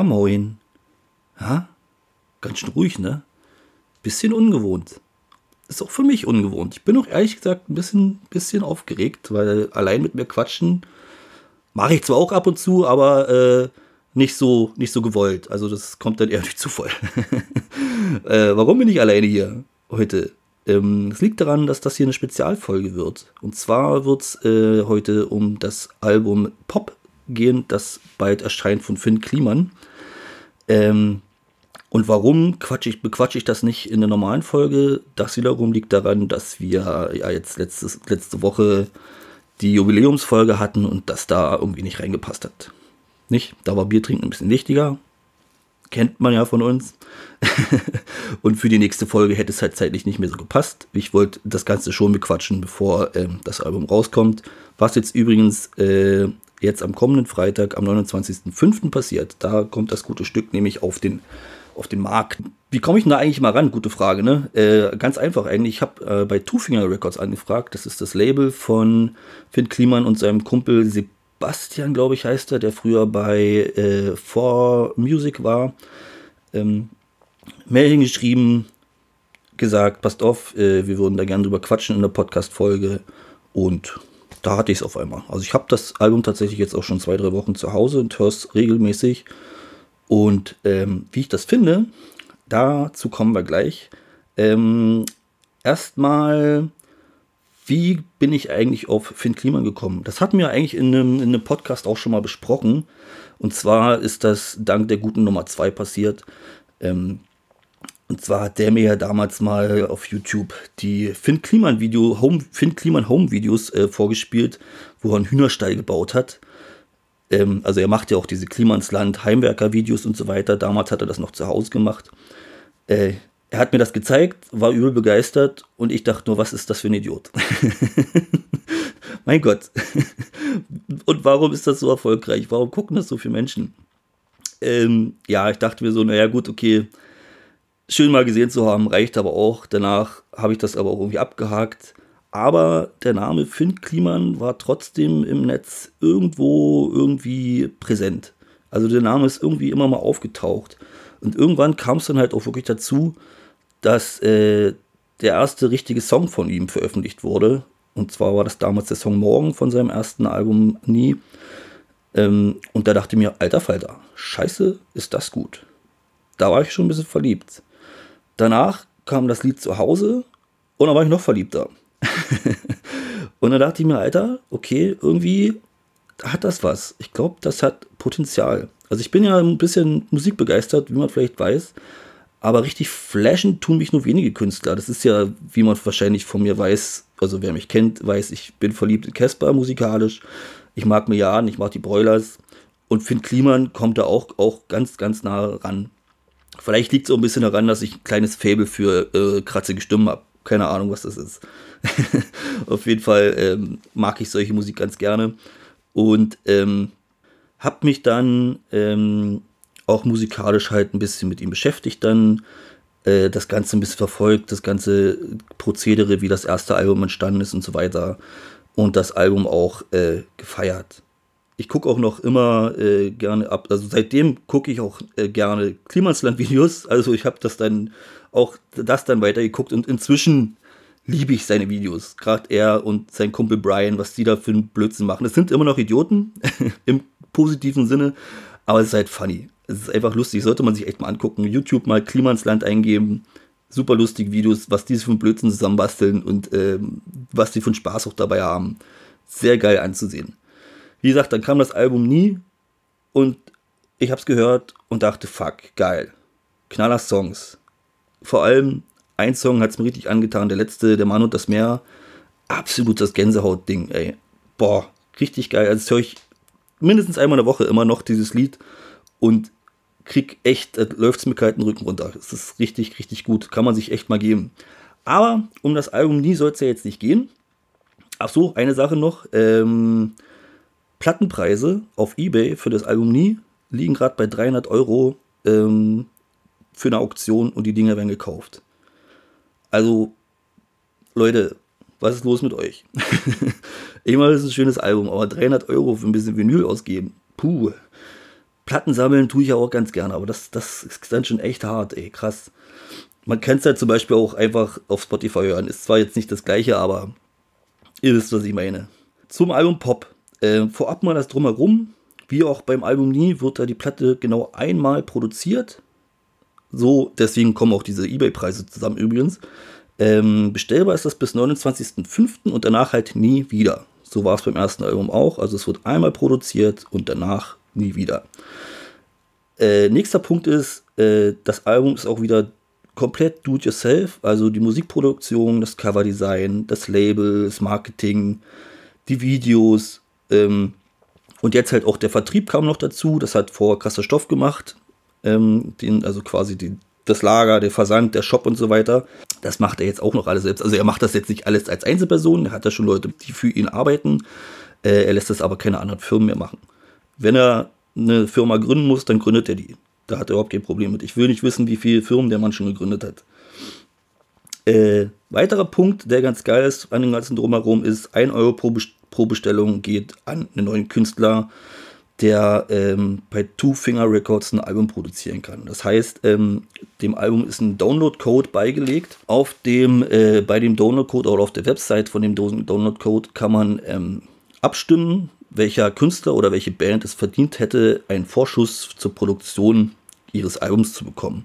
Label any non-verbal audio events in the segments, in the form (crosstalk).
Ja, moin. Ja, ganz schön ruhig, ne? Bisschen ungewohnt. Ist auch für mich ungewohnt. Ich bin auch ehrlich gesagt ein bisschen, bisschen aufgeregt, weil allein mit mir quatschen mache ich zwar auch ab und zu, aber äh, nicht so, nicht so gewollt. Also das kommt dann eher (laughs) durch Zufall. (laughs) äh, warum bin ich alleine hier heute? Ähm, es liegt daran, dass das hier eine Spezialfolge wird. Und zwar wird es äh, heute um das Album Pop gehen, das bald erscheint von Finn Kliman. Ähm, und warum quatsch ich, bequatsche ich das nicht in der normalen Folge? Das wiederum liegt daran, dass wir ja jetzt letztes, letzte Woche die Jubiläumsfolge hatten und das da irgendwie nicht reingepasst hat. Nicht? Da war Bier trinken ein bisschen wichtiger. Kennt man ja von uns. (laughs) und für die nächste Folge hätte es halt zeitlich nicht mehr so gepasst. Ich wollte das Ganze schon bequatschen, bevor ähm, das Album rauskommt. Was jetzt übrigens äh, jetzt am kommenden Freitag, am 29.05. passiert. Da kommt das gute Stück nämlich auf den, auf den Markt. Wie komme ich denn da eigentlich mal ran? Gute Frage, ne? Äh, ganz einfach eigentlich. Ich habe äh, bei Two Finger Records angefragt. Das ist das Label von Finn Kliman und seinem Kumpel Sebastian, glaube ich, heißt er, der früher bei äh, For Music war. Ähm, Mail hingeschrieben, gesagt, passt auf, äh, wir würden da gerne drüber quatschen in der Podcast-Folge. Und da hatte ich es auf einmal. Also ich habe das Album tatsächlich jetzt auch schon zwei, drei Wochen zu Hause und höre es regelmäßig. Und ähm, wie ich das finde, dazu kommen wir gleich. Ähm, Erstmal, wie bin ich eigentlich auf Finn Kliman gekommen? Das hatten wir eigentlich in einem, in einem Podcast auch schon mal besprochen. Und zwar ist das dank der guten Nummer 2 passiert. Ähm, und zwar hat der mir ja damals mal auf YouTube die Finn Kliman Video, Home, Finn Kliman Home Videos äh, vorgespielt, wo er einen Hühnerstall gebaut hat. Ähm, also er macht ja auch diese Klimansland Heimwerker Videos und so weiter. Damals hat er das noch zu Hause gemacht. Äh, er hat mir das gezeigt, war übel begeistert und ich dachte nur, was ist das für ein Idiot? (laughs) mein Gott. (laughs) und warum ist das so erfolgreich? Warum gucken das so viele Menschen? Ähm, ja, ich dachte mir so, naja gut, okay, schön mal gesehen zu haben, reicht aber auch. Danach habe ich das aber auch irgendwie abgehakt. Aber der Name Finn Kliman war trotzdem im Netz irgendwo irgendwie präsent. Also der Name ist irgendwie immer mal aufgetaucht. Und irgendwann kam es dann halt auch wirklich dazu, dass äh, der erste richtige Song von ihm veröffentlicht wurde. Und zwar war das damals der Song Morgen von seinem ersten Album Nie. Ähm, und da dachte ich mir, alter Falter, scheiße, ist das gut. Da war ich schon ein bisschen verliebt. Danach kam das Lied zu Hause und dann war ich noch verliebter. (laughs) und dann dachte ich mir, Alter, okay, irgendwie hat das was. Ich glaube, das hat Potenzial. Also ich bin ja ein bisschen musikbegeistert, wie man vielleicht weiß. Aber richtig flashen tun mich nur wenige Künstler. Das ist ja, wie man wahrscheinlich von mir weiß, also wer mich kennt, weiß, ich bin verliebt in Casper musikalisch. Ich mag Milliarden, ich mag die Broilers. Und Finn Kliman kommt da auch, auch ganz, ganz nah ran. Vielleicht liegt es auch ein bisschen daran, dass ich ein kleines Fable für äh, kratzige Stimmen habe. Keine Ahnung, was das ist. (laughs) Auf jeden Fall ähm, mag ich solche Musik ganz gerne. Und ähm, habe mich dann ähm, auch musikalisch halt ein bisschen mit ihm beschäftigt dann. Äh, das Ganze ein bisschen verfolgt, das ganze Prozedere, wie das erste Album entstanden ist und so weiter. Und das Album auch äh, gefeiert ich gucke auch noch immer äh, gerne ab. Also seitdem gucke ich auch äh, gerne Klimasland-Videos. Also ich habe das dann auch das dann weitergeguckt und inzwischen liebe ich seine Videos. Gerade er und sein Kumpel Brian, was die da für einen Blödsinn machen. Es sind immer noch Idioten (laughs) im positiven Sinne, aber es ist halt funny. Es ist einfach lustig, sollte man sich echt mal angucken. YouTube mal Klimansland eingeben. Super lustige Videos, was die für einen Blödsinn zusammenbasteln und ähm, was die für einen Spaß auch dabei haben. Sehr geil anzusehen. Wie gesagt, dann kam das Album nie und ich habe es gehört und dachte, fuck, geil. Knaller Songs. Vor allem ein Song hat es mir richtig angetan, der letzte, Der Mann und das Meer. Absolut das Gänsehaut-Ding, ey. Boah, richtig geil. Also das höre ich mindestens einmal in der Woche immer noch, dieses Lied. Und krieg echt, äh, läuft es mir kalten Rücken runter. Es ist richtig, richtig gut. Kann man sich echt mal geben. Aber um das Album nie soll es ja jetzt nicht gehen. Ach so, eine Sache noch. Ähm, Plattenpreise auf Ebay für das Album Nie liegen gerade bei 300 Euro ähm, für eine Auktion und die Dinger werden gekauft. Also, Leute, was ist los mit euch? (laughs) ich meine, das ist ein schönes Album, aber 300 Euro für ein bisschen Vinyl ausgeben, puh. Platten sammeln tue ich ja auch ganz gerne, aber das, das ist dann schon echt hart, ey, krass. Man kann es ja zum Beispiel auch einfach auf Spotify hören. Ist zwar jetzt nicht das gleiche, aber ihr wisst, was ich meine. Zum Album Pop. Äh, vorab mal das Drumherum. Wie auch beim Album Nie wird da die Platte genau einmal produziert. So, deswegen kommen auch diese Ebay-Preise zusammen übrigens. Ähm, bestellbar ist das bis 29.05. und danach halt nie wieder. So war es beim ersten Album auch. Also es wird einmal produziert und danach nie wieder. Äh, nächster Punkt ist, äh, das Album ist auch wieder komplett do-it-yourself. Also die Musikproduktion, das Coverdesign, das Label, das Marketing, die Videos. Ähm, und jetzt halt auch der Vertrieb kam noch dazu. Das hat vor krasser Stoff gemacht. Ähm, den, also quasi die, das Lager, der Versand, der Shop und so weiter. Das macht er jetzt auch noch alles selbst. Also er macht das jetzt nicht alles als Einzelperson. Er hat da schon Leute, die für ihn arbeiten. Äh, er lässt das aber keine anderen Firmen mehr machen. Wenn er eine Firma gründen muss, dann gründet er die. Da hat er überhaupt kein Problem mit. Ich will nicht wissen, wie viele Firmen der Mann schon gegründet hat. Äh, weiterer Punkt, der ganz geil ist an dem ganzen Drumherum, ist 1 Euro pro, pro Bestellung geht an einen neuen Künstler, der ähm, bei Two Finger Records ein Album produzieren kann. Das heißt, ähm, dem Album ist ein Download-Code beigelegt. Auf dem, äh, bei dem Download-Code oder auf der Website von dem Download-Code kann man ähm, abstimmen, welcher Künstler oder welche Band es verdient hätte, einen Vorschuss zur Produktion ihres Albums zu bekommen.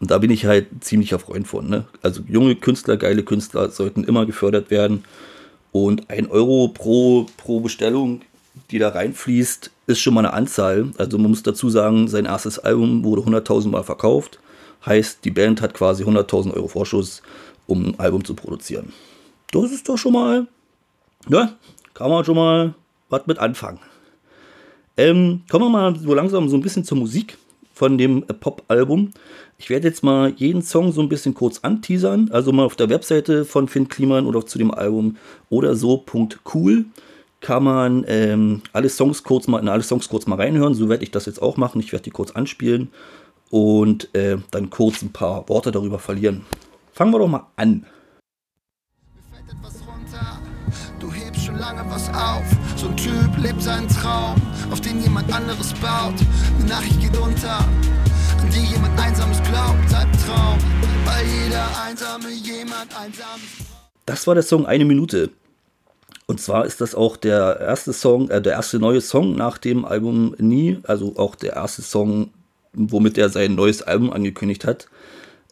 Und da bin ich halt ziemlicher Freund von. Ne? Also junge Künstler, geile Künstler sollten immer gefördert werden. Und ein Euro pro, pro Bestellung, die da reinfließt, ist schon mal eine Anzahl. Also man muss dazu sagen, sein erstes Album wurde 100.000 Mal verkauft. Heißt, die Band hat quasi 100.000 Euro Vorschuss, um ein Album zu produzieren. Das ist doch schon mal, ja, kann man schon mal was mit anfangen. Ähm, kommen wir mal so langsam so ein bisschen zur Musik von dem äh, Pop-Album. Ich werde jetzt mal jeden Song so ein bisschen kurz anteasern, also mal auf der Webseite von Finn Kliman oder zu dem Album oder so.cool kann man ähm, alle Songs kurz mal in alle Songs kurz mal reinhören. So werde ich das jetzt auch machen. Ich werde die kurz anspielen und äh, dann kurz ein paar Worte darüber verlieren. Fangen wir doch mal an. Du hebst schon lange was auf. So ein Typ lebt seinen Traum, auf den jemand anderes baut. Die Nachricht geht unter, an die jemand Einsames glaubt. Albtraum, weil jeder Einsame jemand einsam Das war der Song Eine Minute. Und zwar ist das auch der erste Song, äh, der erste neue Song nach dem Album Nie, also auch der erste Song, womit er sein neues Album angekündigt hat.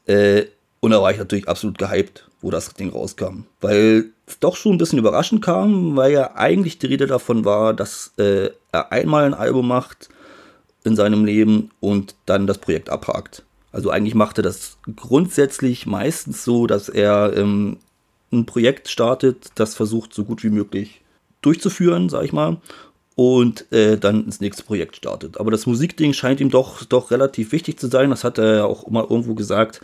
Äh, und da war ich natürlich absolut gehypt, wo das Ding rauskam. Weil es doch schon ein bisschen überraschend kam, weil ja eigentlich die Rede davon war, dass äh, er einmal ein Album macht in seinem Leben und dann das Projekt abhakt. Also eigentlich macht er das grundsätzlich meistens so, dass er ähm, ein Projekt startet, das versucht so gut wie möglich durchzuführen, sag ich mal, und äh, dann ins nächste Projekt startet. Aber das Musikding scheint ihm doch, doch relativ wichtig zu sein, das hat er ja auch immer irgendwo gesagt.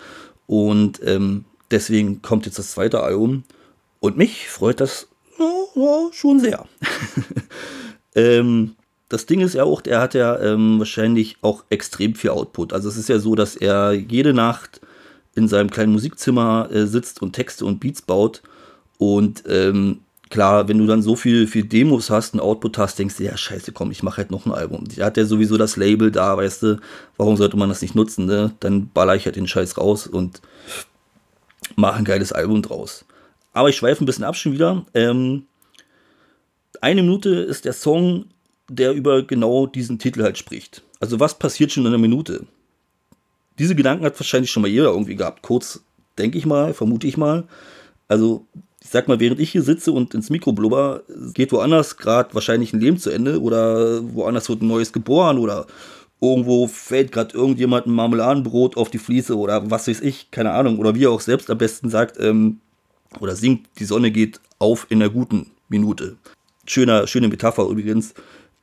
Und ähm, deswegen kommt jetzt das zweite Album. Und mich freut das ja, schon sehr. (laughs) ähm, das Ding ist ja auch, er hat ja ähm, wahrscheinlich auch extrem viel Output. Also es ist ja so, dass er jede Nacht in seinem kleinen Musikzimmer äh, sitzt und Texte und Beats baut. Und ähm, klar, wenn du dann so viel, viel Demos hast, einen Output hast, denkst du, ja, scheiße, komm, ich mache halt noch ein Album. Der hat ja sowieso das Label da, weißt du, warum sollte man das nicht nutzen, ne? Dann baller ich halt den Scheiß raus und mache ein geiles Album draus. Aber ich schweife ein bisschen ab schon wieder. Ähm, eine Minute ist der Song, der über genau diesen Titel halt spricht. Also was passiert schon in einer Minute? Diese Gedanken hat wahrscheinlich schon mal jeder irgendwie gehabt. Kurz, denke ich mal, vermute ich mal. Also, ich sag mal, während ich hier sitze und ins Mikro blubber, geht woanders gerade wahrscheinlich ein Leben zu Ende oder woanders wird ein neues geboren oder irgendwo fällt gerade irgendjemand ein Marmeladenbrot auf die Fliese oder was weiß ich, keine Ahnung. Oder wie er auch selbst am besten sagt ähm, oder singt, die Sonne geht auf in der guten Minute. Schöner, schöne Metapher übrigens.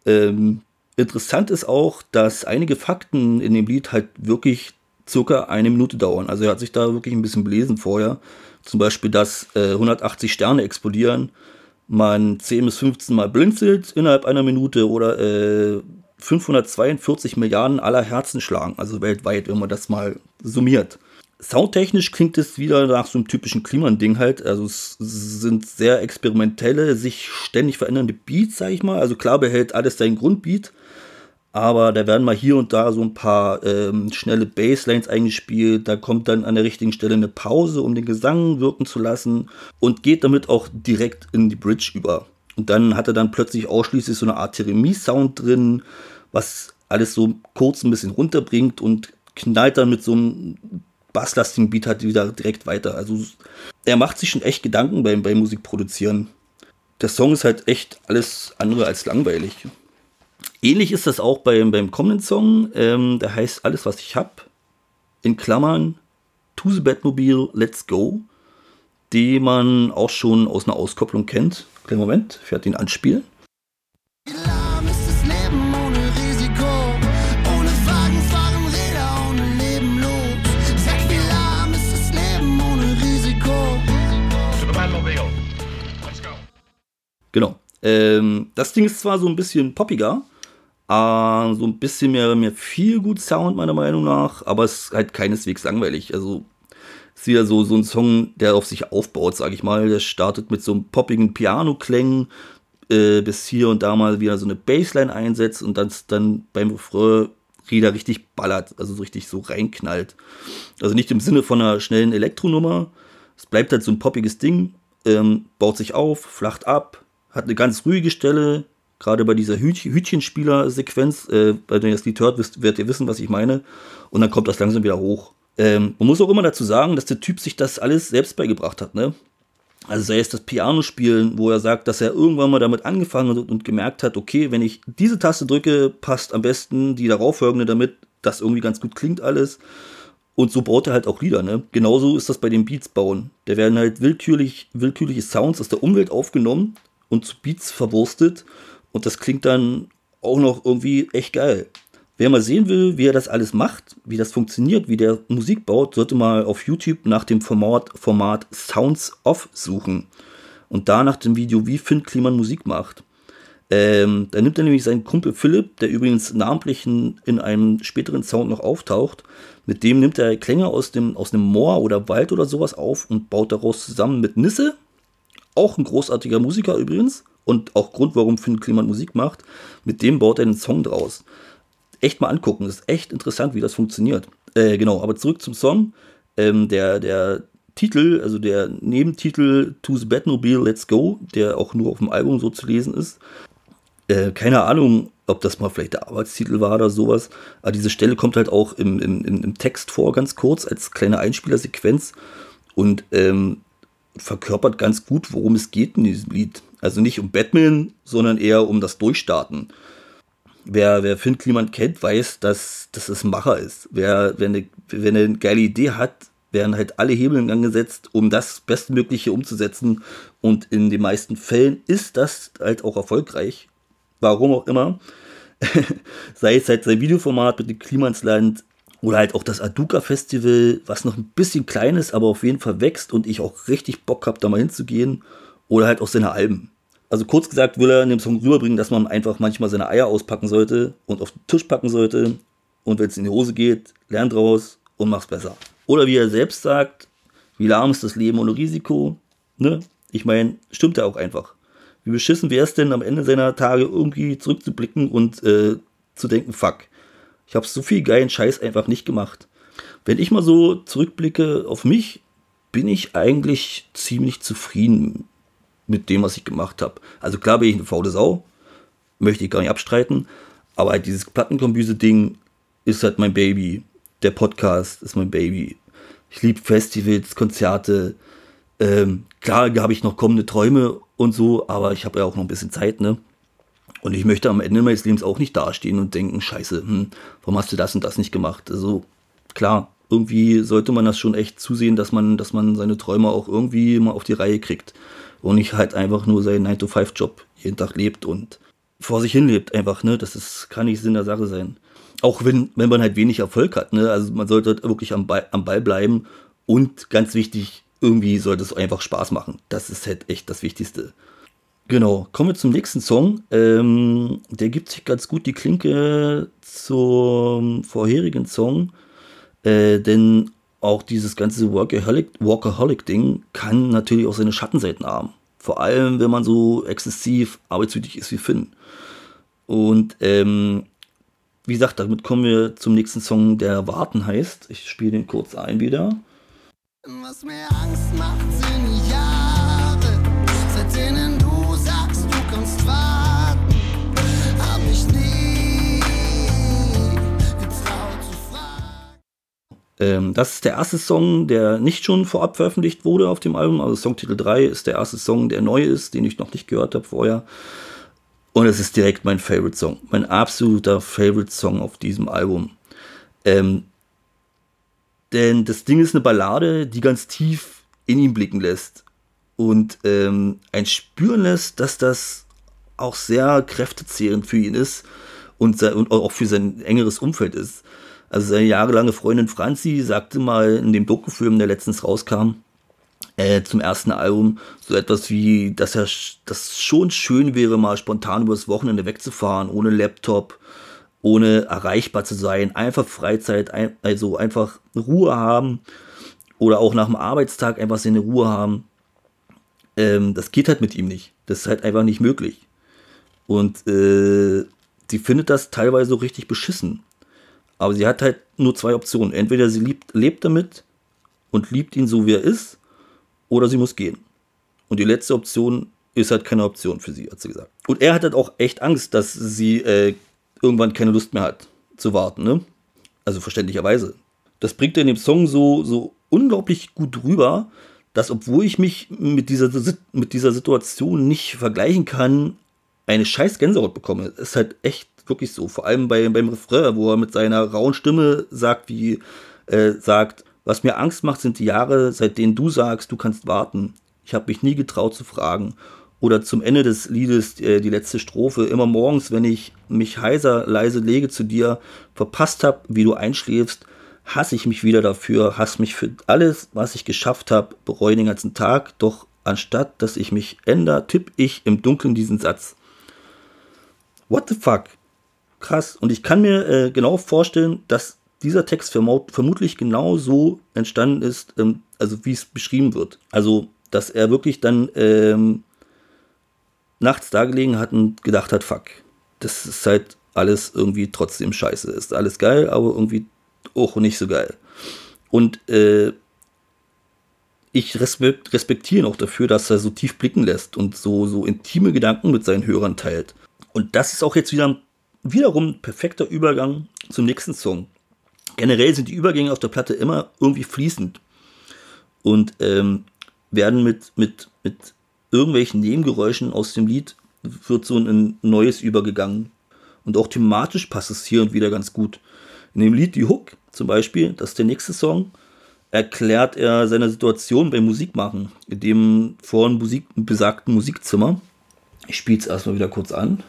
Ähm, interessant ist auch, dass einige Fakten in dem Lied halt wirklich circa eine Minute dauern. Also er hat sich da wirklich ein bisschen belesen vorher. Zum Beispiel, dass äh, 180 Sterne explodieren, man 10 bis 15 Mal blinzelt innerhalb einer Minute oder äh, 542 Milliarden aller Herzen schlagen, also weltweit, wenn man das mal summiert. Soundtechnisch klingt es wieder nach so einem typischen Kliman-Ding halt. Also es sind sehr experimentelle, sich ständig verändernde Beats, sag ich mal. Also klar behält alles seinen Grundbeat, aber da werden mal hier und da so ein paar ähm, schnelle Basslines eingespielt. Da kommt dann an der richtigen Stelle eine Pause, um den Gesang wirken zu lassen und geht damit auch direkt in die Bridge über. Und dann hat er dann plötzlich ausschließlich so eine Art Theremin-Sound drin, was alles so kurz ein bisschen runterbringt und knallt dann mit so einem basslastigen Beat halt wieder direkt weiter. Also er macht sich schon echt Gedanken beim, beim Musikproduzieren. Der Song ist halt echt alles andere als langweilig. Ähnlich ist das auch beim, beim kommenden Song. Ähm, der heißt Alles, was ich hab. In Klammern To the Batmobile, Let's Go. Den man auch schon aus einer Auskopplung kennt. Kleinen Moment, ich werde ihn anspielen. Genau. Ähm, das Ding ist zwar so ein bisschen poppiger, Uh, so ein bisschen mehr, mehr viel gut Sound, meiner Meinung nach, aber es ist halt keineswegs langweilig. Also ist wieder so, so ein Song, der auf sich aufbaut, sag ich mal. Der startet mit so einem poppigen Piano-Klängen, äh, bis hier und da mal wieder so eine Bassline einsetzt und dann, dann beim Refrain wieder richtig ballert, also so richtig so reinknallt. Also nicht im Sinne von einer schnellen Elektronummer. Es bleibt halt so ein poppiges Ding, ähm, baut sich auf, flacht ab, hat eine ganz ruhige Stelle, Gerade bei dieser Hüt Hütchenspieler-Sequenz, äh, bei der ihr das Lied hört, wisst, werdet ihr wissen, was ich meine. Und dann kommt das langsam wieder hoch. Ähm, man muss auch immer dazu sagen, dass der Typ sich das alles selbst beigebracht hat, ne? Also sei es das Piano spielen, wo er sagt, dass er irgendwann mal damit angefangen hat und, gemerkt hat, okay, wenn ich diese Taste drücke, passt am besten die darauffolgende damit, das irgendwie ganz gut klingt alles. Und so baut er halt auch Lieder, ne? Genauso ist das bei den Beats bauen. Da werden halt willkürlich, willkürliche Sounds aus der Umwelt aufgenommen und zu Beats verwurstet und das klingt dann auch noch irgendwie echt geil. Wer mal sehen will, wie er das alles macht, wie das funktioniert, wie der Musik baut, sollte mal auf YouTube nach dem Format, Format Sounds Off suchen. Und da nach dem Video, wie Finn Kliman Musik macht. Ähm, da nimmt er nämlich seinen Kumpel Philipp, der übrigens namentlich in, in, einem späteren Sound noch auftaucht. Mit dem nimmt er Klänge aus dem, aus einem Moor oder Wald oder sowas auf und baut daraus zusammen mit Nisse, auch ein großartiger Musiker übrigens, und auch Grund, warum Finn Kliman Musik macht. Mit dem baut er einen Song draus. Echt mal angucken, das ist echt interessant, wie das funktioniert. Äh, genau, aber zurück zum Song. Ähm, der, der Titel, also der Nebentitel To the Batmobile Let's Go, der auch nur auf dem Album so zu lesen ist. Äh, keine Ahnung, ob das mal vielleicht der Arbeitstitel war oder sowas. Aber diese Stelle kommt halt auch im, im, im Text vor, ganz kurz, als kleine Einspielersequenz. Und ähm, verkörpert ganz gut, worum es geht in diesem Lied. Also nicht um Batman, sondern eher um das Durchstarten. Wer, wer Finn Kliman kennt, weiß, dass, dass es ein Macher ist. Wer, wer, eine, wer eine geile Idee hat, werden halt alle Hebel in Gang gesetzt, um das Bestmögliche umzusetzen. Und in den meisten Fällen ist das halt auch erfolgreich. Warum auch immer. (laughs) Sei es halt sein Videoformat mit dem Klimansland oder halt auch das Aduka Festival, was noch ein bisschen klein ist, aber auf jeden Fall wächst und ich auch richtig Bock habe, da mal hinzugehen. Oder halt auch seine Alben. Also kurz gesagt will er in dem Song rüberbringen, dass man einfach manchmal seine Eier auspacken sollte und auf den Tisch packen sollte. Und wenn es in die Hose geht, lernt raus und mach's besser. Oder wie er selbst sagt, wie lahm ist das Leben ohne Risiko? Ne? Ich meine, stimmt ja auch einfach. Wie beschissen wäre es denn am Ende seiner Tage irgendwie zurückzublicken und äh, zu denken, fuck, ich habe so viel geilen Scheiß einfach nicht gemacht. Wenn ich mal so zurückblicke auf mich, bin ich eigentlich ziemlich zufrieden mit dem, was ich gemacht habe. Also klar bin ich eine faule Sau, möchte ich gar nicht abstreiten, aber halt dieses Plattenkombüse-Ding ist halt mein Baby. Der Podcast ist mein Baby. Ich liebe Festivals, Konzerte. Ähm, klar habe ich noch kommende Träume und so, aber ich habe ja auch noch ein bisschen Zeit, ne? Und ich möchte am Ende meines Lebens auch nicht dastehen und denken, scheiße, hm, warum hast du das und das nicht gemacht? Also klar, irgendwie sollte man das schon echt zusehen, dass man, dass man seine Träume auch irgendwie mal auf die Reihe kriegt und nicht halt einfach nur seinen 9-to-5-Job jeden Tag lebt und vor sich hin lebt einfach, ne? Das ist, kann nicht Sinn der Sache sein. Auch wenn, wenn man halt wenig Erfolg hat, ne? Also man sollte halt wirklich am Ball, am Ball bleiben und ganz wichtig, irgendwie sollte es einfach Spaß machen. Das ist halt echt das Wichtigste. Genau, kommen wir zum nächsten Song. Ähm, der gibt sich ganz gut die Klinke zum vorherigen Song, äh, denn auch dieses ganze Workaholic-Ding Workaholic kann natürlich auch seine Schattenseiten haben. Vor allem, wenn man so exzessiv arbeitswütig ist wie Finn. Und ähm, wie gesagt, damit kommen wir zum nächsten Song, der Warten heißt. Ich spiele den kurz ein wieder. Was mir Angst macht, sind Jahre, Ähm, das ist der erste Song, der nicht schon vorab veröffentlicht wurde auf dem Album. Also Songtitel 3 ist der erste Song, der neu ist, den ich noch nicht gehört habe vorher. Und es ist direkt mein Favorite Song. Mein absoluter Favorite Song auf diesem Album. Ähm, denn das Ding ist eine Ballade, die ganz tief in ihn blicken lässt und ähm, ein spüren lässt, dass das auch sehr kräftezehrend für ihn ist und, und auch für sein engeres Umfeld ist. Also seine jahrelange Freundin Franzi sagte mal in dem Dokufilm, der letztens rauskam, äh, zum ersten Album so etwas wie, dass er das schon schön wäre, mal spontan übers Wochenende wegzufahren, ohne Laptop, ohne erreichbar zu sein, einfach Freizeit, ein, also einfach Ruhe haben oder auch nach dem Arbeitstag einfach seine Ruhe haben. Ähm, das geht halt mit ihm nicht. Das ist halt einfach nicht möglich. Und äh, sie findet das teilweise so richtig beschissen. Aber sie hat halt nur zwei Optionen. Entweder sie liebt, lebt damit und liebt ihn so, wie er ist, oder sie muss gehen. Und die letzte Option ist halt keine Option für sie, hat sie gesagt. Und er hat halt auch echt Angst, dass sie äh, irgendwann keine Lust mehr hat zu warten, ne? Also verständlicherweise. Das bringt er in dem Song so, so unglaublich gut rüber, dass obwohl ich mich mit dieser, mit dieser Situation nicht vergleichen kann, eine scheiß Gänsehaut bekomme. Das ist halt echt wirklich so. Vor allem bei, beim Refrain, wo er mit seiner rauen Stimme sagt, wie, äh, sagt, was mir Angst macht, sind die Jahre, seit denen du sagst, du kannst warten. Ich habe mich nie getraut zu fragen oder zum Ende des Liedes äh, die letzte Strophe. Immer morgens, wenn ich mich heiser leise lege zu dir, verpasst hab, wie du einschläfst, hasse ich mich wieder dafür, hasse mich für alles, was ich geschafft habe, bereue den ganzen Tag, doch anstatt dass ich mich ändere, tipp ich im Dunkeln diesen Satz. What the fuck? Krass. Und ich kann mir äh, genau vorstellen, dass dieser Text vermutlich genau so entstanden ist, ähm, also wie es beschrieben wird. Also, dass er wirklich dann ähm, nachts da gelegen hat und gedacht hat, fuck, das ist halt alles irgendwie trotzdem scheiße. Ist alles geil, aber irgendwie auch nicht so geil. Und äh, ich respektiere ihn auch dafür, dass er so tief blicken lässt und so, so intime Gedanken mit seinen Hörern teilt. Und das ist auch jetzt wieder wiederum perfekter Übergang zum nächsten Song. Generell sind die Übergänge auf der Platte immer irgendwie fließend und ähm, werden mit, mit, mit irgendwelchen Nebengeräuschen aus dem Lied wird so ein neues übergegangen. Und auch thematisch passt es hier und wieder ganz gut. In dem Lied Die Hook zum Beispiel, das ist der nächste Song, erklärt er seine Situation beim Musikmachen, in dem vorhin Musik, besagten Musikzimmer. Ich spiele es erstmal wieder kurz an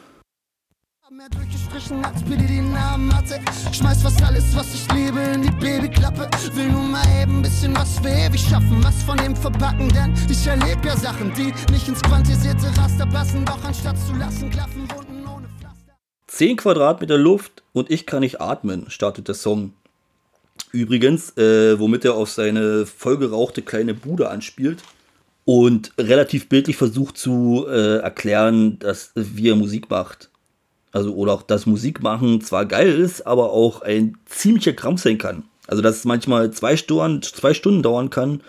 mehr durchgestrichen als Billy die Namen hatte. Schmeiß fast alles, was ich liebe, in die Babyklappe. Will nur mal eben bisschen was für ewig schaffen, was von dem verpacken, denn ich erlebe ja Sachen, die nicht ins quantisierte Raster passen. Doch anstatt zu lassen, klaffen Wunden ohne Pflaster. 10 Quadratmeter Luft und ich kann nicht atmen, startet der Song. Übrigens, äh, womit er auf seine vollgerauchte kleine Bude anspielt und relativ bildlich versucht zu äh, erklären, dass wie er Musik macht. Also, oder auch, dass Musik machen zwar geil ist, aber auch ein ziemlicher Krampf sein kann. Also, dass es manchmal zwei Stunden, zwei Stunden dauern kann,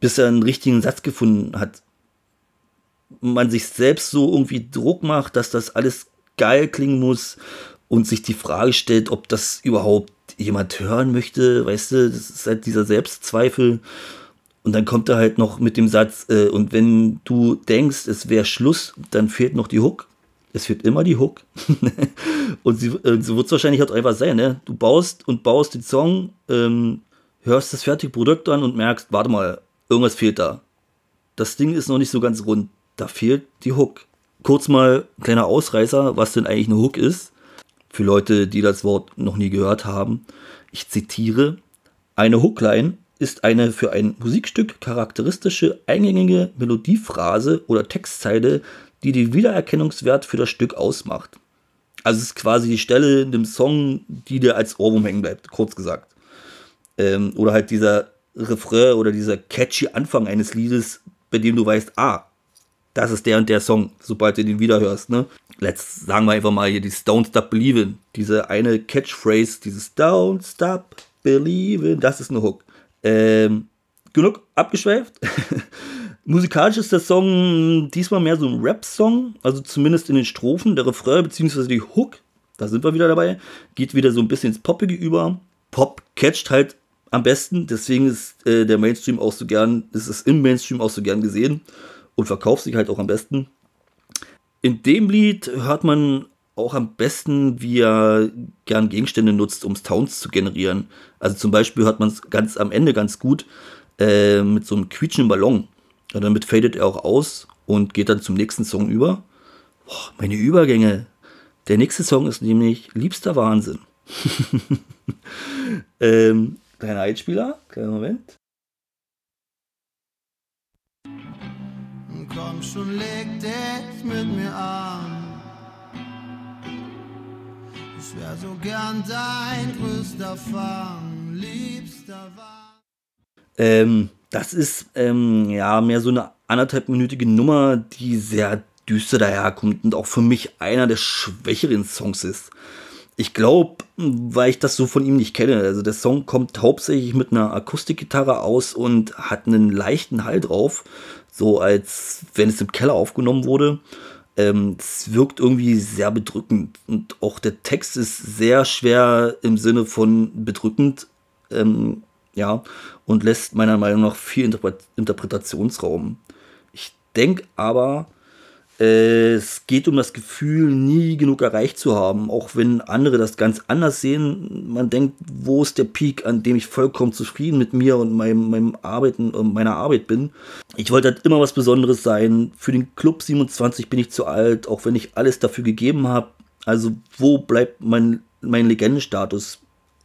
bis er einen richtigen Satz gefunden hat. Man sich selbst so irgendwie Druck macht, dass das alles geil klingen muss und sich die Frage stellt, ob das überhaupt jemand hören möchte, weißt du, das ist halt dieser Selbstzweifel. Und dann kommt er halt noch mit dem Satz, äh, und wenn du denkst, es wäre Schluss, dann fehlt noch die Hook es wird immer die Hook. (laughs) und sie, äh, so wird es wahrscheinlich halt einfach sein, ne? Du baust und baust den Song, ähm, hörst das fertige Produkt an und merkst, warte mal, irgendwas fehlt da. Das Ding ist noch nicht so ganz rund. Da fehlt die Hook. Kurz mal ein kleiner Ausreißer, was denn eigentlich eine Hook ist. Für Leute, die das Wort noch nie gehört haben. Ich zitiere. Eine Hookline ist eine für ein Musikstück charakteristische eingängige Melodiephrase oder Textzeile, die den Wiedererkennungswert für das Stück ausmacht. Also es ist quasi die Stelle in dem Song, die dir als Ohrwurm hängen bleibt, kurz gesagt. Ähm, oder halt dieser Refrain oder dieser catchy Anfang eines Liedes, bei dem du weißt, ah, das ist der und der Song, sobald du den wiederhörst. Ne? let's sagen wir einfach mal hier die Don't Stop Believin'. Diese eine Catchphrase, dieses Don't Stop Believin', das ist eine Hook. Ähm, genug abgeschweift. (laughs) Musikalisch ist der Song diesmal mehr so ein Rap-Song, also zumindest in den Strophen. Der Refrain bzw. die Hook, da sind wir wieder dabei, geht wieder so ein bisschen ins Poppige über. Pop catcht halt am besten, deswegen ist äh, der Mainstream auch so gern, ist es im Mainstream auch so gern gesehen und verkauft sich halt auch am besten. In dem Lied hört man auch am besten, wie er gern Gegenstände nutzt, um Sounds zu generieren. Also zum Beispiel hört man es ganz am Ende ganz gut äh, mit so einem quietschenden Ballon. Und damit fadet er auch aus und geht dann zum nächsten Song über. Boah, meine Übergänge. Der nächste Song ist nämlich Liebster Wahnsinn. (laughs) ähm, kleiner Einspieler, kleiner Moment. Komm schon, leg dich mit mir an. Ich wär so gern dein größter Fang, liebster Wahn. Ähm, das ist ähm, ja mehr so eine anderthalbminütige Nummer, die sehr düster daherkommt und auch für mich einer der schwächeren Songs ist. Ich glaube, weil ich das so von ihm nicht kenne. Also der Song kommt hauptsächlich mit einer Akustikgitarre aus und hat einen leichten Hall drauf, so als wenn es im Keller aufgenommen wurde. Ähm, es wirkt irgendwie sehr bedrückend und auch der Text ist sehr schwer im Sinne von bedrückend. Ähm, ja, und lässt meiner Meinung nach viel Interpret Interpretationsraum. Ich denke aber, äh, es geht um das Gefühl, nie genug erreicht zu haben, auch wenn andere das ganz anders sehen. Man denkt, wo ist der Peak, an dem ich vollkommen zufrieden mit mir und meinem, meinem Arbeiten und meiner Arbeit bin. Ich wollte halt immer was Besonderes sein. Für den Club 27 bin ich zu alt, auch wenn ich alles dafür gegeben habe. Also wo bleibt mein, mein Legendenstatus?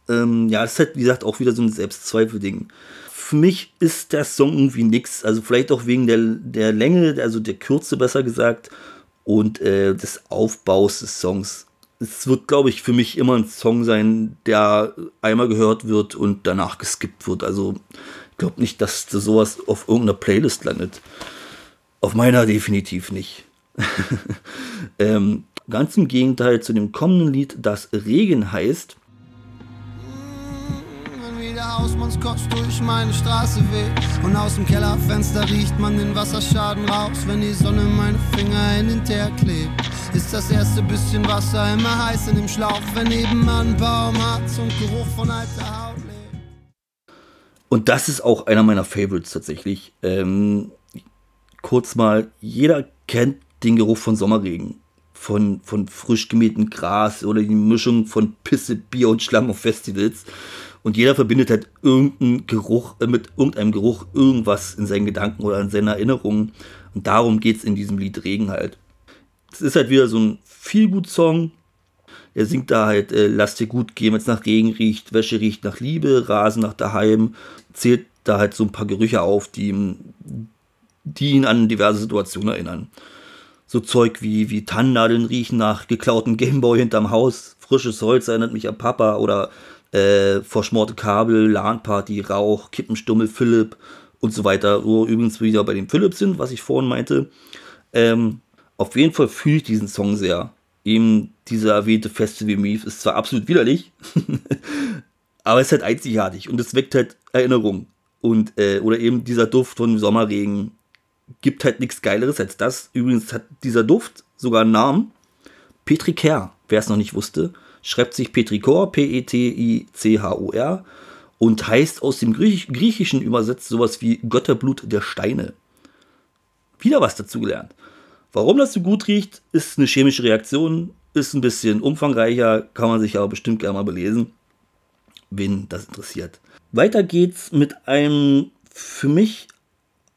Ähm, ja, es ist halt, wie gesagt, auch wieder so ein Selbstzweifel-Ding. Für mich ist der Song irgendwie nix. Also vielleicht auch wegen der, der Länge, also der Kürze besser gesagt, und äh, des Aufbaus des Songs. Es wird, glaube ich, für mich immer ein Song sein, der einmal gehört wird und danach geskippt wird. Also ich glaube nicht, dass sowas auf irgendeiner Playlist landet. Auf meiner definitiv nicht. (laughs) ähm, ganz im Gegenteil zu dem kommenden Lied, das Regen heißt, der Hausmannskost durch meine Straße weht. Und aus dem Kellerfenster riecht man den Wasserschaden raus, wenn die Sonne meine Finger in den Teer klebt. Ist das erste bisschen Wasser immer heiß in dem Schlauch, wenn nebenan ein Baum hat und Geruch von alter Haut lebt. Und das ist auch einer meiner Favorites tatsächlich. Ähm, kurz mal, jeder kennt den Geruch von Sommerregen. Von, von frisch gemähtem Gras oder die Mischung von Pisse, Bier und Schlamm auf Festivals. Und jeder verbindet halt irgendeinen Geruch, äh, mit irgendeinem Geruch irgendwas in seinen Gedanken oder in seinen Erinnerungen. Und darum geht es in diesem Lied Regen halt. Es ist halt wieder so ein Feelgood-Song. Er singt da halt, äh, lass dir gut gehen, wenn es nach Regen riecht, Wäsche riecht nach Liebe, Rasen nach daheim. Zählt da halt so ein paar Gerüche auf, die, die ihn an diverse Situationen erinnern. So Zeug wie, wie Tannennadeln riechen nach geklauten Gameboy hinterm Haus, frisches Holz erinnert mich an Papa oder äh, verschmorte Kabel, LAN-Party, Rauch, Kippenstummel, Philipp und so weiter. Wo übrigens wieder bei dem Philipp sind, was ich vorhin meinte. Ähm, auf jeden Fall fühle ich diesen Song sehr. Eben dieser erwähnte Festival Mief ist zwar absolut widerlich, (laughs) aber es ist halt einzigartig und es weckt halt Erinnerungen. Und, äh, oder eben dieser Duft von Sommerregen gibt halt nichts Geileres als das. Übrigens hat dieser Duft sogar einen Namen. Petri Kerr, wer es noch nicht wusste schreibt sich Petrikor, P-E-T-I-C-H-O-R und heißt aus dem Griech Griechischen übersetzt sowas wie Götterblut der Steine. Wieder was dazugelernt. Warum das so gut riecht, ist eine chemische Reaktion, ist ein bisschen umfangreicher, kann man sich aber bestimmt gerne mal belesen, wen das interessiert. Weiter geht's mit einem für mich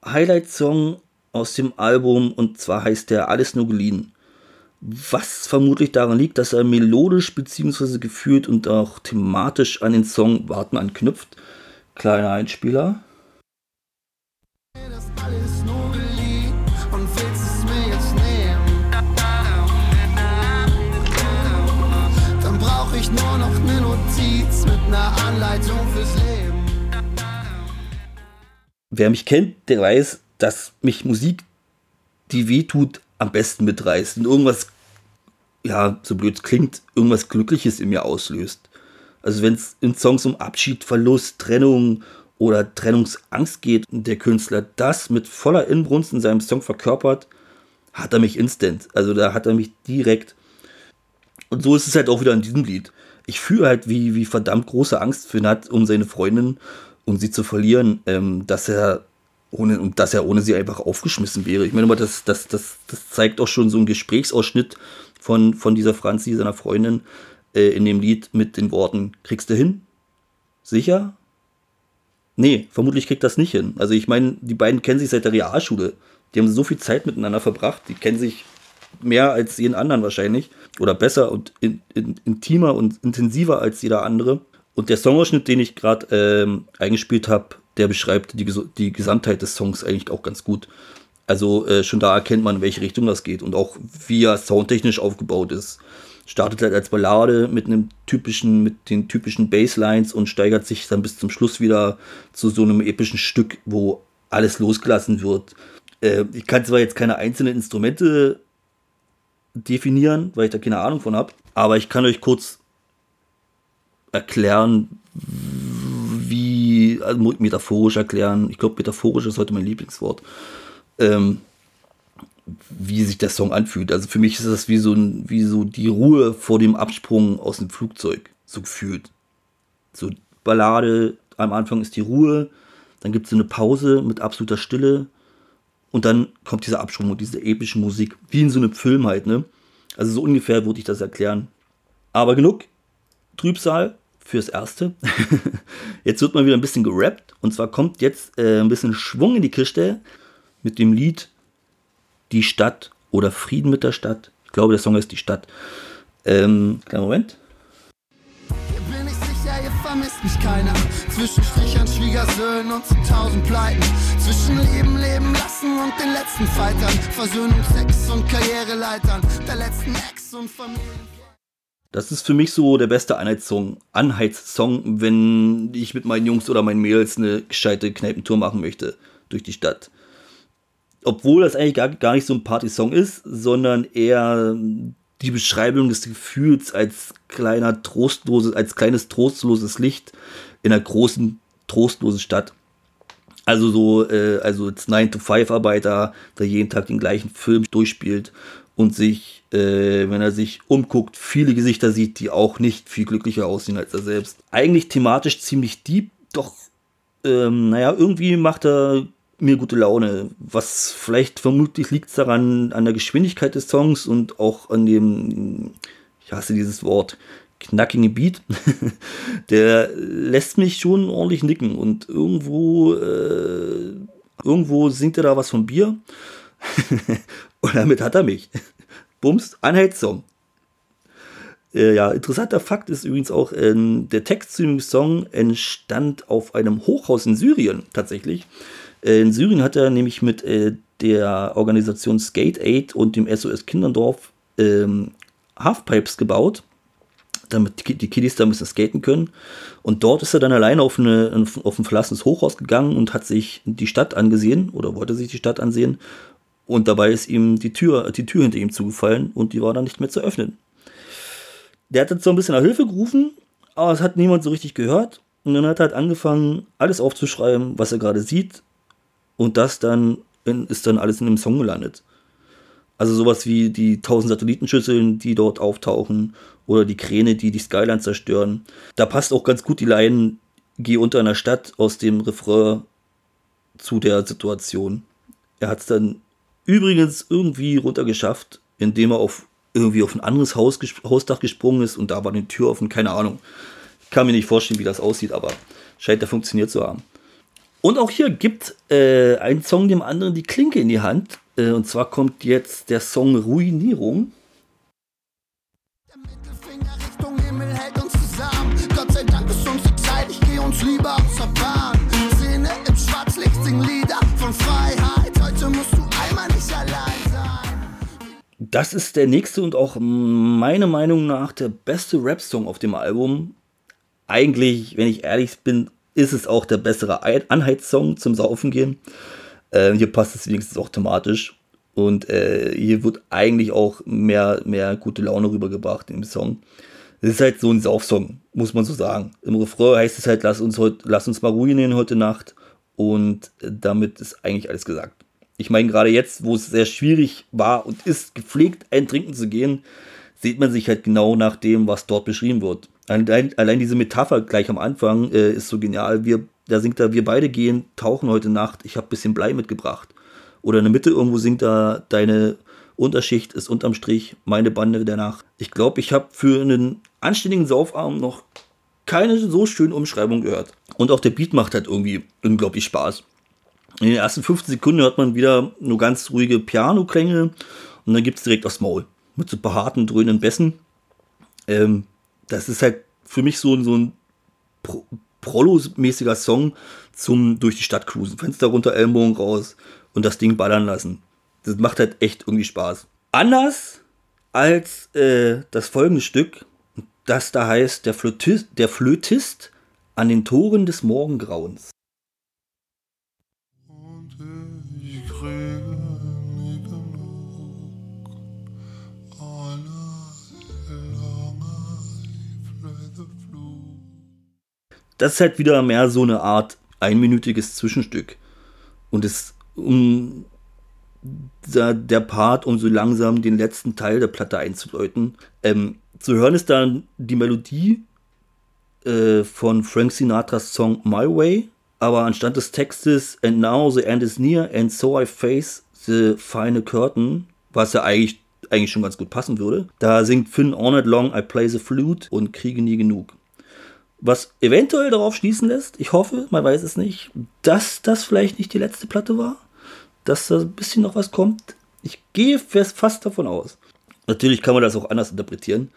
Highlight-Song aus dem Album und zwar heißt der Alles nur geliehen was vermutlich daran liegt, dass er melodisch bzw. gefühlt und auch thematisch an den Song Warten anknüpft. Kleiner Einspieler. Dann brauche ich nur noch eine Notiz mit einer Anleitung fürs Leben. Wer mich kennt, der weiß, dass mich Musik, die weh tut, am besten mitreißt und irgendwas ja, so blöd klingt, irgendwas Glückliches in mir auslöst. Also wenn es in Songs um Abschied, Verlust, Trennung oder Trennungsangst geht und der Künstler das mit voller Inbrunst in seinem Song verkörpert, hat er mich instant. Also da hat er mich direkt. Und so ist es halt auch wieder in diesem Lied. Ich fühle halt, wie, wie verdammt große Angst Finn hat um seine Freundin und sie zu verlieren, ähm, dass er ohne, dass er ohne sie einfach aufgeschmissen wäre. Ich meine, das, das, das, das zeigt auch schon so ein Gesprächsausschnitt von, von dieser Franzi, seiner Freundin, äh, in dem Lied mit den Worten: Kriegst du hin? Sicher? Nee, vermutlich kriegt das nicht hin. Also, ich meine, die beiden kennen sich seit der Realschule. Die haben so viel Zeit miteinander verbracht. Die kennen sich mehr als jeden anderen wahrscheinlich. Oder besser und in, in, intimer und intensiver als jeder andere. Und der Songausschnitt, den ich gerade ähm, eingespielt habe, der beschreibt die, die Gesamtheit des Songs eigentlich auch ganz gut. Also äh, schon da erkennt man, in welche Richtung das geht und auch wie er soundtechnisch aufgebaut ist. Startet halt als Ballade mit einem typischen, mit den typischen Basslines und steigert sich dann bis zum Schluss wieder zu so einem epischen Stück, wo alles losgelassen wird. Äh, ich kann zwar jetzt keine einzelnen Instrumente definieren, weil ich da keine Ahnung von habe, aber ich kann euch kurz erklären, also metaphorisch erklären, ich glaube, metaphorisch ist heute mein Lieblingswort, ähm, wie sich der Song anfühlt. Also für mich ist das wie so, ein, wie so die Ruhe vor dem Absprung aus dem Flugzeug, so gefühlt. So Ballade, am Anfang ist die Ruhe, dann gibt es eine Pause mit absoluter Stille und dann kommt dieser Absprung und diese epische Musik, wie in so einem Film halt, ne? Also so ungefähr würde ich das erklären. Aber genug Trübsal fürs Erste. (laughs) jetzt wird mal wieder ein bisschen gerappt. Und zwar kommt jetzt äh, ein bisschen Schwung in die Kiste mit dem Lied Die Stadt oder Frieden mit der Stadt. Ich glaube, der Song ist Die Stadt. Ähm, kleinen Moment. Hier bin ich sicher, ihr vermisst mich keiner. Zwischen Strichern, Schwiegersöhnen und zu tausend Pleiten. Zwischen Leben, Leben lassen und den letzten Fightern. Versöhnung, Sex und Karriereleitern. Der letzten Ex und Familien. Das ist für mich so der beste Anheizsong, Anheizsong, wenn ich mit meinen Jungs oder meinen Mädels eine gescheite Kneipentour machen möchte durch die Stadt. Obwohl das eigentlich gar, gar nicht so ein Party-Song ist, sondern eher die Beschreibung des Gefühls als kleiner trostloses, als kleines trostloses Licht in einer großen trostlosen Stadt. Also so, äh, also als 9-to-5-Arbeiter, der jeden Tag den gleichen Film durchspielt und sich, äh, wenn er sich umguckt, viele Gesichter sieht, die auch nicht viel glücklicher aussehen als er selbst. Eigentlich thematisch ziemlich deep, doch, ähm, naja, irgendwie macht er mir gute Laune. Was vielleicht vermutlich liegt daran, an der Geschwindigkeit des Songs und auch an dem, ich hasse dieses Wort, knackigen Beat. (laughs) der lässt mich schon ordentlich nicken und irgendwo, äh, irgendwo singt er da was vom Bier. (laughs) Und damit hat er mich. (laughs) Bums, Anhaltssong. Äh, ja, interessanter Fakt ist übrigens auch, äh, der Text zu dem Song entstand auf einem Hochhaus in Syrien tatsächlich. Äh, in Syrien hat er nämlich mit äh, der Organisation Skate Aid und dem SOS Kinderdorf ähm, Halfpipes gebaut, damit die Kiddies da ein bisschen skaten können. Und dort ist er dann alleine auf, eine, auf ein verlassenes Hochhaus gegangen und hat sich die Stadt angesehen oder wollte sich die Stadt ansehen und dabei ist ihm die Tür, die Tür hinter ihm zugefallen und die war dann nicht mehr zu öffnen. Der hat jetzt so ein bisschen nach Hilfe gerufen, aber es hat niemand so richtig gehört. Und dann hat er halt angefangen, alles aufzuschreiben, was er gerade sieht. Und das dann in, ist dann alles in dem Song gelandet. Also sowas wie die tausend Satellitenschüsseln, die dort auftauchen, oder die Kräne, die die Skyline zerstören. Da passt auch ganz gut die Line, geh unter einer Stadt aus dem Refrain zu der Situation. Er hat es dann übrigens irgendwie runtergeschafft, indem er auf irgendwie auf ein anderes Haus, Hausdach gesprungen ist und da war eine Tür offen, keine Ahnung. Ich kann mir nicht vorstellen, wie das aussieht, aber scheint ja funktioniert zu haben. Und auch hier gibt äh, ein Song dem anderen die Klinke in die Hand. Äh, und zwar kommt jetzt der Song Ruinierung. Der Mittelfinger Richtung Himmel hält uns zusammen. Gott sei Dank ist uns Zeit, ich gehe uns lieber aus Bahn. Szene im Schwarzlicht, sing Lieder von Freiheit. Das ist der nächste und auch meiner Meinung nach der beste Rap-Song auf dem Album. Eigentlich, wenn ich ehrlich bin, ist es auch der bessere Anheizsong zum Saufen gehen. Äh, hier passt es wenigstens auch thematisch. Und äh, hier wird eigentlich auch mehr, mehr gute Laune rübergebracht im Song. Es ist halt so ein Saufsong, muss man so sagen. Im Refrain heißt es halt, lass uns, heut, lass uns mal ruinieren heute Nacht. Und damit ist eigentlich alles gesagt. Ich meine, gerade jetzt, wo es sehr schwierig war und ist, gepflegt ein Trinken zu gehen, sieht man sich halt genau nach dem, was dort beschrieben wird. Allein, allein diese Metapher gleich am Anfang äh, ist so genial. Wir, da singt er, wir beide gehen, tauchen heute Nacht, ich habe ein bisschen Blei mitgebracht. Oder in der Mitte irgendwo singt er, deine Unterschicht ist unterm Strich, meine Bande der Nacht. Ich glaube, ich habe für einen anständigen Saufarm noch keine so schöne Umschreibung gehört. Und auch der Beat macht halt irgendwie unglaublich Spaß. In den ersten 15 Sekunden hört man wieder nur ganz ruhige Piano-Klänge und dann gibt es direkt aufs Maul. Mit so behaarten, dröhnenden Bässen. Ähm, das ist halt für mich so, so ein Pro Prollo-mäßiger Song zum durch die Stadt cruisen. Fenster runter, Ellbogen raus und das Ding ballern lassen. Das macht halt echt irgendwie Spaß. Anders als äh, das folgende Stück, das da heißt der Flötist, der Flötist an den Toren des Morgengrauens. Das ist halt wieder mehr so eine Art einminütiges Zwischenstück. Und es um der Part, um so langsam den letzten Teil der Platte einzuläuten. Ähm, zu hören ist dann die Melodie äh, von Frank Sinatras Song My Way, aber anstatt des Textes And now the end is near and so I face the final curtain, was ja eigentlich, eigentlich schon ganz gut passen würde, da singt Finn All Night Long I play the flute und kriege nie genug. Was eventuell darauf schließen lässt, ich hoffe, man weiß es nicht, dass das vielleicht nicht die letzte Platte war. Dass da ein bisschen noch was kommt. Ich gehe fast davon aus. Natürlich kann man das auch anders interpretieren.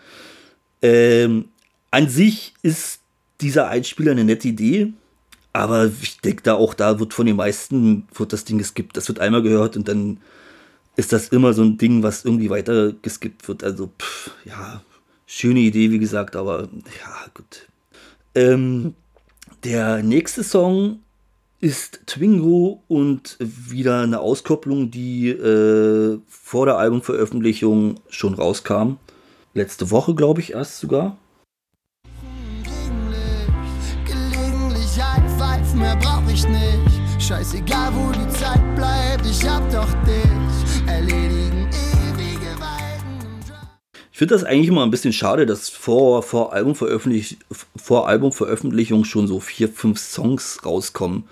Ähm, an sich ist dieser Einspieler eine nette Idee, aber ich denke da auch, da wird von den meisten wird das Ding geskippt. Das wird einmal gehört und dann ist das immer so ein Ding, was irgendwie weiter geskippt wird. Also, pff, ja, schöne Idee, wie gesagt, aber ja, gut. Ähm, der nächste Song ist Twingo und wieder eine Auskopplung, die äh, vor der Albumveröffentlichung schon rauskam. Letzte Woche, glaube ich, erst sogar. Gelegentlich ein Pfeif, mehr brauch ich nicht. Scheißegal, wo die Zeit bleibt, ich hab doch dich. Finde das eigentlich immer ein bisschen schade, dass vor, vor, Albumveröffentlich vor Albumveröffentlichung schon so vier, fünf Songs rauskommen.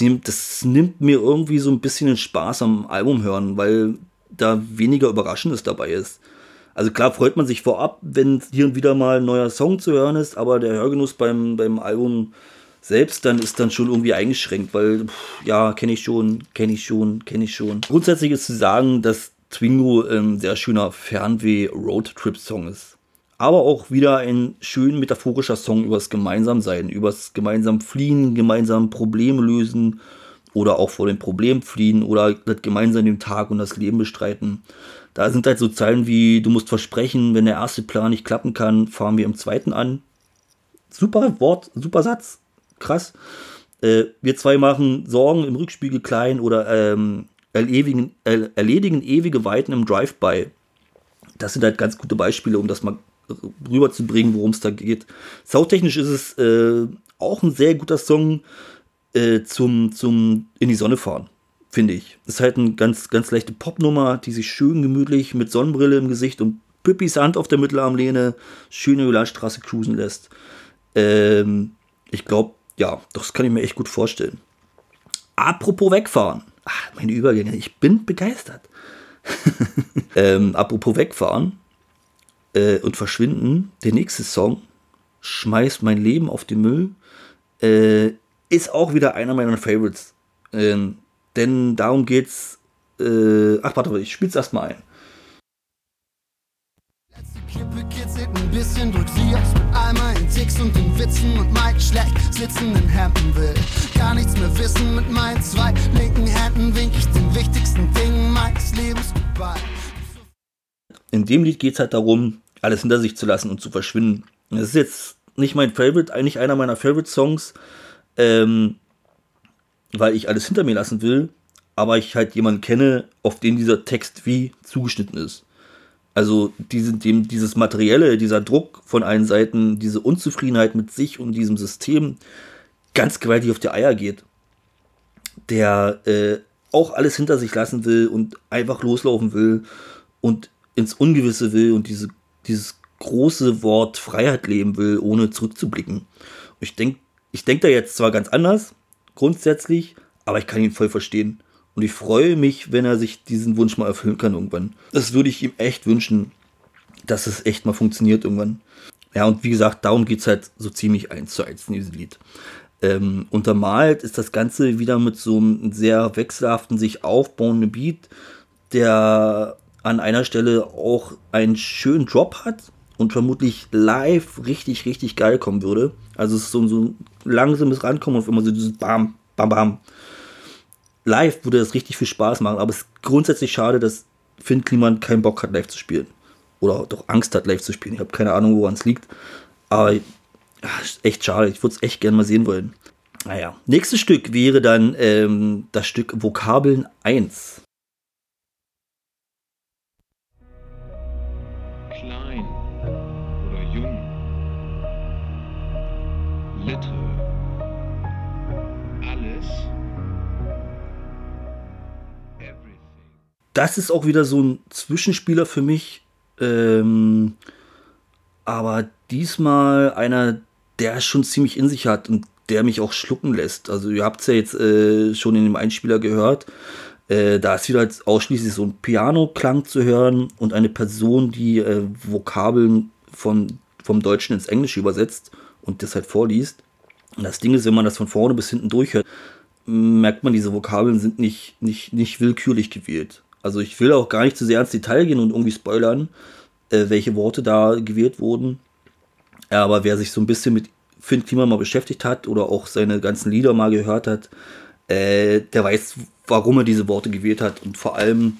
Nehm, das nimmt mir irgendwie so ein bisschen den Spaß am Album hören, weil da weniger Überraschendes dabei ist. Also klar freut man sich vorab, wenn hier und wieder mal ein neuer Song zu hören ist, aber der Hörgenuss beim, beim Album selbst dann ist dann schon irgendwie eingeschränkt, weil pff, ja, kenne ich schon, kenne ich schon, kenne ich schon. Grundsätzlich ist zu sagen, dass Twingo ein sehr schöner Fernweh-Roadtrip-Song ist. Aber auch wieder ein schön metaphorischer Song übers Gemeinsamsein, übers gemeinsam fliehen, gemeinsam Probleme lösen oder auch vor dem Problem fliehen oder das gemeinsam den Tag und das Leben bestreiten. Da sind halt so Zeilen wie, du musst versprechen, wenn der erste Plan nicht klappen kann, fahren wir im zweiten an. Super Wort, super Satz, krass. Äh, wir zwei machen Sorgen im Rückspiegel klein oder ähm, erledigen, erledigen ewige Weiten im Drive-By. Das sind halt ganz gute Beispiele, um das mal rüberzubringen, worum es da geht. Soundtechnisch ist es äh, auch ein sehr guter Song äh, zum, zum in die Sonne fahren, finde ich. Ist halt eine ganz, ganz leichte Popnummer, die sich schön gemütlich mit Sonnenbrille im Gesicht und Püppis Hand auf der Mittelarmlehne schön über die Straße cruisen lässt. Ähm, ich glaube, ja, das kann ich mir echt gut vorstellen. Apropos wegfahren. Ach, meine Übergänge, ich bin begeistert. (laughs) ähm, apropos wegfahren äh, und verschwinden, der nächste Song, Schmeiß mein Leben auf den Müll, äh, ist auch wieder einer meiner Favorites. Ähm, denn darum geht's. Äh, ach, warte, ich spiel's erstmal ein. Kippe kitzelt ein bisschen, drück sie aus mit all meinen Ticks und den Witzen und Mike schlecht sitzenden Hemden will. Gar nichts mehr wissen mit meinen zwei linken Händen wink ich den wichtigsten Dingen meines Lebens vorbei. In dem Lied geht es halt darum, alles hinter sich zu lassen und zu verschwinden. Das ist jetzt nicht mein Favorite, eigentlich einer meiner Favorite Songs, ähm, weil ich alles hinter mir lassen will. aber ich halt jemanden kenne, auf den dieser Text wie zugeschnitten ist. Also diese, dem, dieses Materielle, dieser Druck von allen Seiten, diese Unzufriedenheit mit sich und diesem System ganz gewaltig auf die Eier geht. Der äh, auch alles hinter sich lassen will und einfach loslaufen will und ins Ungewisse will und diese, dieses große Wort Freiheit leben will, ohne zurückzublicken. Ich denke ich denk da jetzt zwar ganz anders, grundsätzlich, aber ich kann ihn voll verstehen. Und ich freue mich, wenn er sich diesen Wunsch mal erfüllen kann irgendwann. Das würde ich ihm echt wünschen, dass es echt mal funktioniert irgendwann. Ja, und wie gesagt, darum geht es halt so ziemlich eins zu eins in diesem Lied. Ähm, untermalt ist das Ganze wieder mit so einem sehr wechselhaften, sich aufbauenden Beat, der an einer Stelle auch einen schönen Drop hat und vermutlich live richtig, richtig geil kommen würde. Also es ist so, so ein langsames Rankommen und immer so dieses Bam, Bam, Bam. Live würde das richtig viel Spaß machen, aber es ist grundsätzlich schade, dass Finn Kliman keinen Bock hat, live zu spielen. Oder doch Angst hat, live zu spielen. Ich habe keine Ahnung, woran es liegt. Aber ach, echt schade. Ich würde es echt gerne mal sehen wollen. Naja. Nächstes Stück wäre dann ähm, das Stück Vokabeln 1. das ist auch wieder so ein Zwischenspieler für mich. Ähm, aber diesmal einer, der schon ziemlich in sich hat und der mich auch schlucken lässt. Also ihr habt es ja jetzt äh, schon in dem Einspieler gehört. Äh, da ist wieder ausschließlich so ein Piano-Klang zu hören und eine Person, die äh, Vokabeln von, vom Deutschen ins Englische übersetzt und das halt vorliest. Und das Ding ist, wenn man das von vorne bis hinten durchhört, merkt man, diese Vokabeln sind nicht, nicht, nicht willkürlich gewählt. Also ich will auch gar nicht zu sehr ins Detail gehen und irgendwie spoilern, äh, welche Worte da gewählt wurden. Aber wer sich so ein bisschen mit Finn Klima mal beschäftigt hat oder auch seine ganzen Lieder mal gehört hat, äh, der weiß, warum er diese Worte gewählt hat. Und vor allem,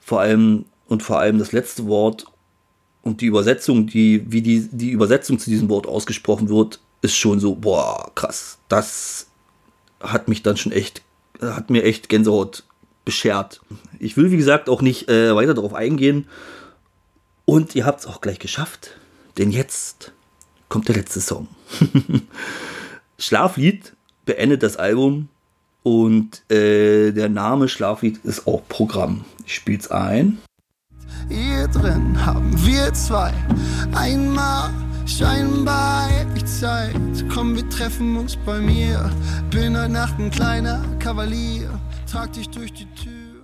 vor allem und vor allem das letzte Wort und die Übersetzung, die, wie die, die Übersetzung zu diesem Wort ausgesprochen wird, ist schon so, boah, krass. Das hat mich dann schon echt, hat mir echt Gänsehaut beschert. Ich will, wie gesagt, auch nicht äh, weiter darauf eingehen. Und ihr habt es auch gleich geschafft, denn jetzt kommt der letzte Song. (laughs) Schlaflied beendet das Album und äh, der Name Schlaflied ist auch Programm. Ich spiel's ein. Hier drin haben wir zwei. Einmal scheinbar Zeit. Komm, wir treffen uns bei mir. Bin heute Nacht ein kleiner Kavalier trag dich durch die Tür.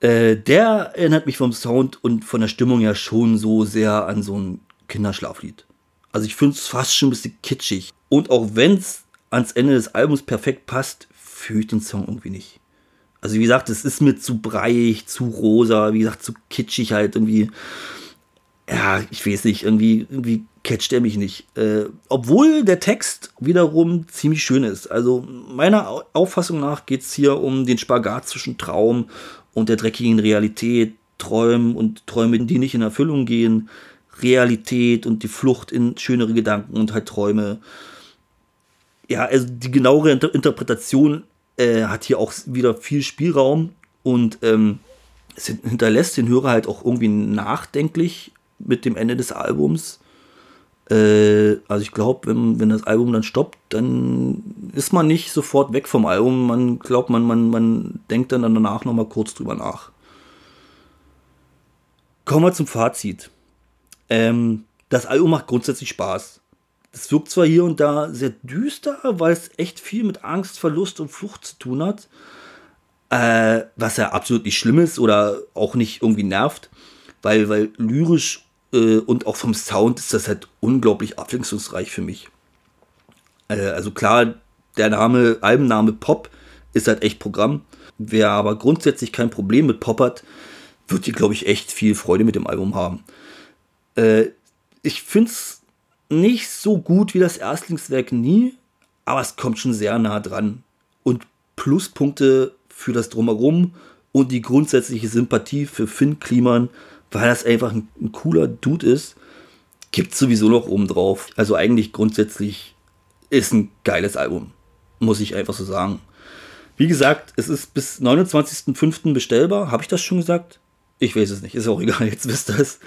Äh, der erinnert mich vom Sound und von der Stimmung ja schon so sehr an so ein Kinderschlaflied. Also ich finde es fast schon ein bisschen kitschig. Und auch wenn es ans Ende des Albums perfekt passt, fühle ich den Song irgendwie nicht. Also wie gesagt, es ist mir zu breiig, zu rosa, wie gesagt, zu kitschig halt irgendwie. Ja, ich weiß nicht, irgendwie, irgendwie catcht er mich nicht. Äh, obwohl der Text wiederum ziemlich schön ist. Also meiner Auffassung nach geht es hier um den Spagat zwischen Traum und der dreckigen Realität, Träumen und Träume, die nicht in Erfüllung gehen, Realität und die Flucht in schönere Gedanken und halt Träume. Ja, also die genauere Inter Interpretation äh, hat hier auch wieder viel Spielraum und ähm, es hinterlässt den Hörer halt auch irgendwie nachdenklich mit dem Ende des Albums. Äh, also ich glaube, wenn, wenn das Album dann stoppt, dann ist man nicht sofort weg vom Album. Man glaubt, man, man, man denkt dann danach nochmal kurz drüber nach. Kommen wir zum Fazit. Ähm, das Album macht grundsätzlich Spaß. Es wirkt zwar hier und da sehr düster, weil es echt viel mit Angst, Verlust und Flucht zu tun hat. Äh, was ja absolut nicht schlimm ist oder auch nicht irgendwie nervt, weil, weil lyrisch äh, und auch vom Sound ist das halt unglaublich abwechslungsreich für mich. Äh, also klar, der Name, Albenname Pop ist halt echt Programm. Wer aber grundsätzlich kein Problem mit Pop hat, wird hier, glaube ich, echt viel Freude mit dem Album haben. Äh, ich finde es nicht so gut wie das Erstlingswerk nie, aber es kommt schon sehr nah dran. Und Pluspunkte für das Drumherum und die grundsätzliche Sympathie für Finn Kliman weil das einfach ein, ein cooler Dude ist, gibt es sowieso noch oben drauf. Also eigentlich grundsätzlich ist ein geiles Album, muss ich einfach so sagen. Wie gesagt, es ist bis 29.05. bestellbar. Habe ich das schon gesagt? Ich weiß es nicht. Ist auch (laughs) egal, jetzt wisst ihr es.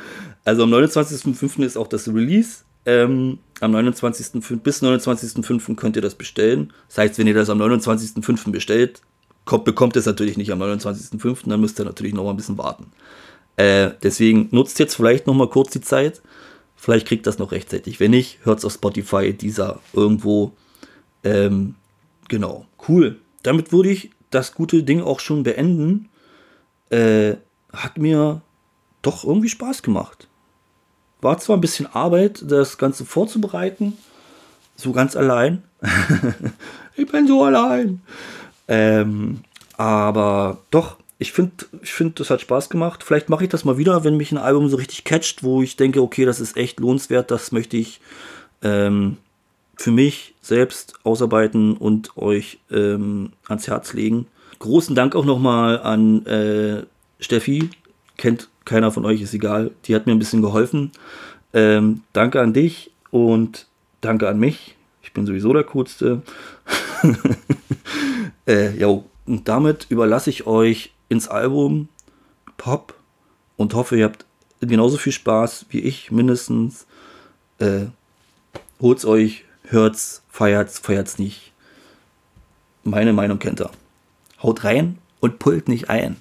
Also am 29.05. ist auch das Release. Ähm, am 29. bis 29.05. könnt ihr das bestellen. Das heißt, wenn ihr das am 29.05. bestellt, kommt, bekommt es natürlich nicht am 29.05., dann müsst ihr natürlich noch mal ein bisschen warten. Äh, deswegen nutzt jetzt vielleicht noch mal kurz die Zeit. Vielleicht kriegt das noch rechtzeitig. Wenn nicht, hört es auf Spotify, dieser irgendwo. Ähm, genau, cool. Damit würde ich das gute Ding auch schon beenden. Äh, hat mir doch irgendwie Spaß gemacht. War zwar ein bisschen Arbeit, das Ganze vorzubereiten, so ganz allein. (laughs) ich bin so allein. Ähm, aber doch, ich finde, ich find, das hat Spaß gemacht. Vielleicht mache ich das mal wieder, wenn mich ein Album so richtig catcht, wo ich denke, okay, das ist echt lohnenswert, das möchte ich ähm, für mich selbst ausarbeiten und euch ähm, ans Herz legen. Großen Dank auch nochmal an äh, Steffi. Kennt keiner von euch, ist egal. Die hat mir ein bisschen geholfen. Ähm, danke an dich und danke an mich. Ich bin sowieso der Coolste. (laughs) äh, jo, und damit überlasse ich euch ins Album Pop und hoffe, ihr habt genauso viel Spaß wie ich mindestens. Äh, holt's euch, hört's, feiert's, feiert's nicht. Meine Meinung kennt ihr. Haut rein und pullt nicht ein.